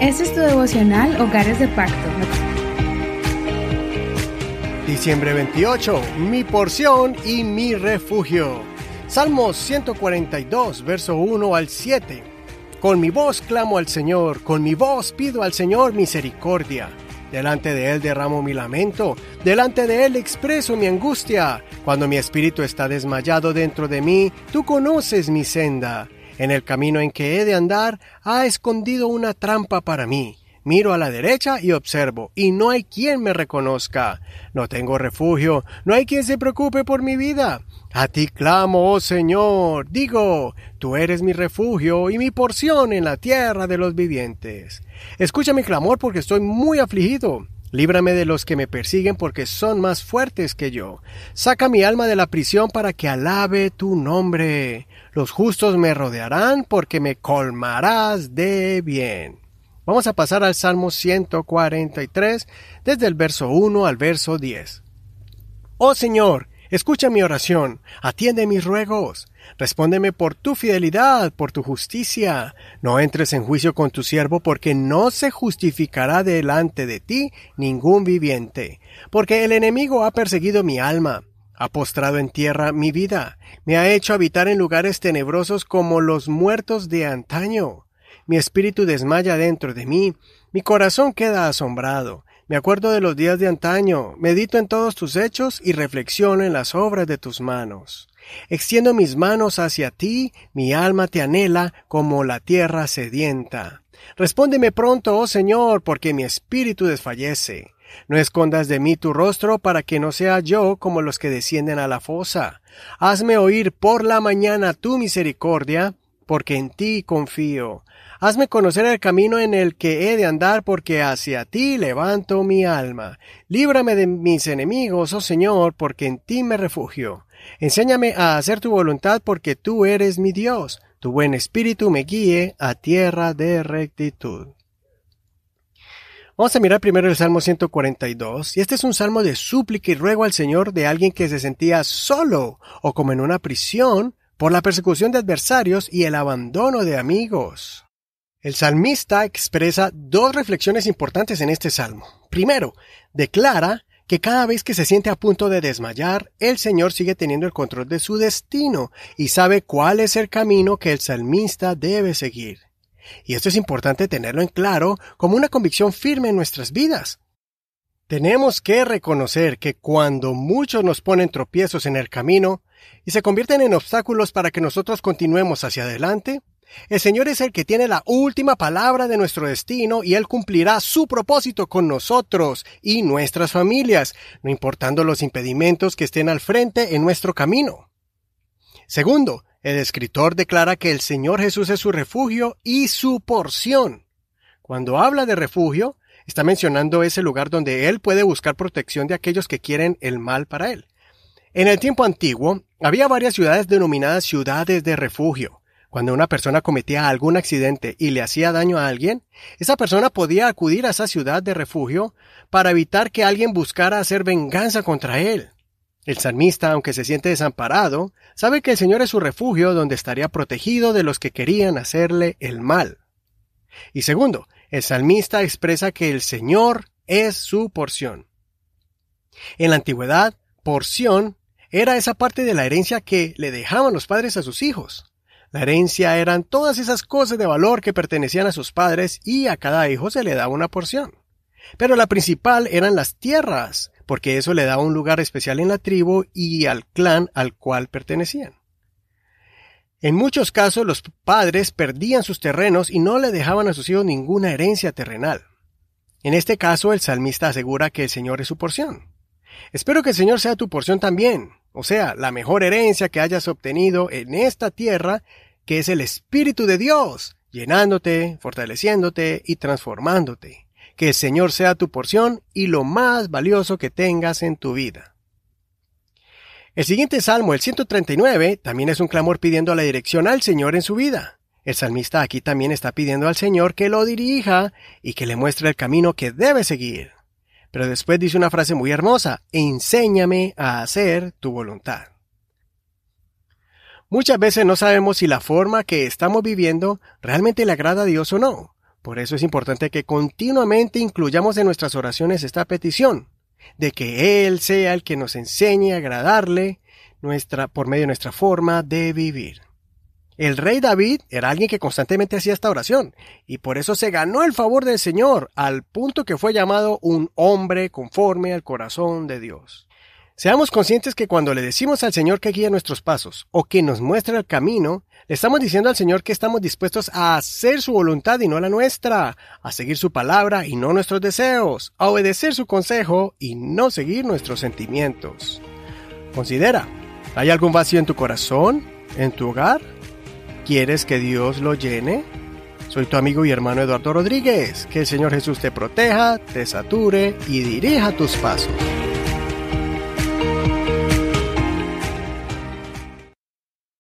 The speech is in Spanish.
Este es tu devocional Hogares de Pacto. Diciembre 28, mi porción y mi refugio. Salmos 142, verso 1 al 7. Con mi voz clamo al Señor, con mi voz pido al Señor misericordia. Delante de Él derramo mi lamento, delante de Él expreso mi angustia. Cuando mi espíritu está desmayado dentro de mí, tú conoces mi senda. En el camino en que he de andar, ha escondido una trampa para mí. Miro a la derecha y observo, y no hay quien me reconozca. No tengo refugio, no hay quien se preocupe por mi vida. A ti clamo, oh Señor, digo, tú eres mi refugio y mi porción en la tierra de los vivientes. Escucha mi clamor porque estoy muy afligido. Líbrame de los que me persiguen porque son más fuertes que yo. Saca mi alma de la prisión para que alabe tu nombre. Los justos me rodearán porque me colmarás de bien. Vamos a pasar al Salmo 143 desde el verso 1 al verso 10. Oh Señor, escucha mi oración, atiende mis ruegos. Respóndeme por tu fidelidad, por tu justicia. No entres en juicio con tu siervo, porque no se justificará delante de ti ningún viviente. Porque el enemigo ha perseguido mi alma, ha postrado en tierra mi vida, me ha hecho habitar en lugares tenebrosos como los muertos de antaño. Mi espíritu desmaya dentro de mí, mi corazón queda asombrado. Me acuerdo de los días de antaño, medito en todos tus hechos y reflexiono en las obras de tus manos. Extiendo mis manos hacia ti, mi alma te anhela como la tierra sedienta. Respóndeme pronto, oh Señor, porque mi espíritu desfallece. No escondas de mí tu rostro para que no sea yo como los que descienden a la fosa. Hazme oír por la mañana tu misericordia, porque en ti confío. Hazme conocer el camino en el que he de andar, porque hacia ti levanto mi alma. Líbrame de mis enemigos, oh Señor, porque en ti me refugio. Enséñame a hacer tu voluntad porque tú eres mi Dios. Tu buen espíritu me guíe a tierra de rectitud. Vamos a mirar primero el Salmo 142, y este es un salmo de súplica y ruego al Señor de alguien que se sentía solo o como en una prisión por la persecución de adversarios y el abandono de amigos. El salmista expresa dos reflexiones importantes en este salmo. Primero, declara que cada vez que se siente a punto de desmayar, el Señor sigue teniendo el control de su destino y sabe cuál es el camino que el salmista debe seguir. Y esto es importante tenerlo en claro como una convicción firme en nuestras vidas. Tenemos que reconocer que cuando muchos nos ponen tropiezos en el camino y se convierten en obstáculos para que nosotros continuemos hacia adelante, el Señor es el que tiene la última palabra de nuestro destino y Él cumplirá su propósito con nosotros y nuestras familias, no importando los impedimentos que estén al frente en nuestro camino. Segundo, el escritor declara que el Señor Jesús es su refugio y su porción. Cuando habla de refugio, está mencionando ese lugar donde Él puede buscar protección de aquellos que quieren el mal para Él. En el tiempo antiguo, había varias ciudades denominadas ciudades de refugio. Cuando una persona cometía algún accidente y le hacía daño a alguien, esa persona podía acudir a esa ciudad de refugio para evitar que alguien buscara hacer venganza contra él. El salmista, aunque se siente desamparado, sabe que el Señor es su refugio donde estaría protegido de los que querían hacerle el mal. Y segundo, el salmista expresa que el Señor es su porción. En la antigüedad, porción era esa parte de la herencia que le dejaban los padres a sus hijos. La herencia eran todas esas cosas de valor que pertenecían a sus padres y a cada hijo se le daba una porción. Pero la principal eran las tierras, porque eso le daba un lugar especial en la tribu y al clan al cual pertenecían. En muchos casos los padres perdían sus terrenos y no le dejaban a sus hijos ninguna herencia terrenal. En este caso el salmista asegura que el Señor es su porción. Espero que el Señor sea tu porción también, o sea, la mejor herencia que hayas obtenido en esta tierra, que es el Espíritu de Dios, llenándote, fortaleciéndote y transformándote. Que el Señor sea tu porción y lo más valioso que tengas en tu vida. El siguiente salmo, el 139, también es un clamor pidiendo la dirección al Señor en su vida. El salmista aquí también está pidiendo al Señor que lo dirija y que le muestre el camino que debe seguir. Pero después dice una frase muy hermosa, enséñame a hacer tu voluntad. Muchas veces no sabemos si la forma que estamos viviendo realmente le agrada a Dios o no. Por eso es importante que continuamente incluyamos en nuestras oraciones esta petición, de que Él sea el que nos enseñe a agradarle nuestra, por medio de nuestra forma de vivir. El rey David era alguien que constantemente hacía esta oración, y por eso se ganó el favor del Señor, al punto que fue llamado un hombre conforme al corazón de Dios. Seamos conscientes que cuando le decimos al Señor que guíe nuestros pasos o que nos muestre el camino, le estamos diciendo al Señor que estamos dispuestos a hacer su voluntad y no la nuestra, a seguir su palabra y no nuestros deseos, a obedecer su consejo y no seguir nuestros sentimientos. Considera, ¿hay algún vacío en tu corazón, en tu hogar? ¿Quieres que Dios lo llene? Soy tu amigo y hermano Eduardo Rodríguez. Que el Señor Jesús te proteja, te sature y dirija tus pasos.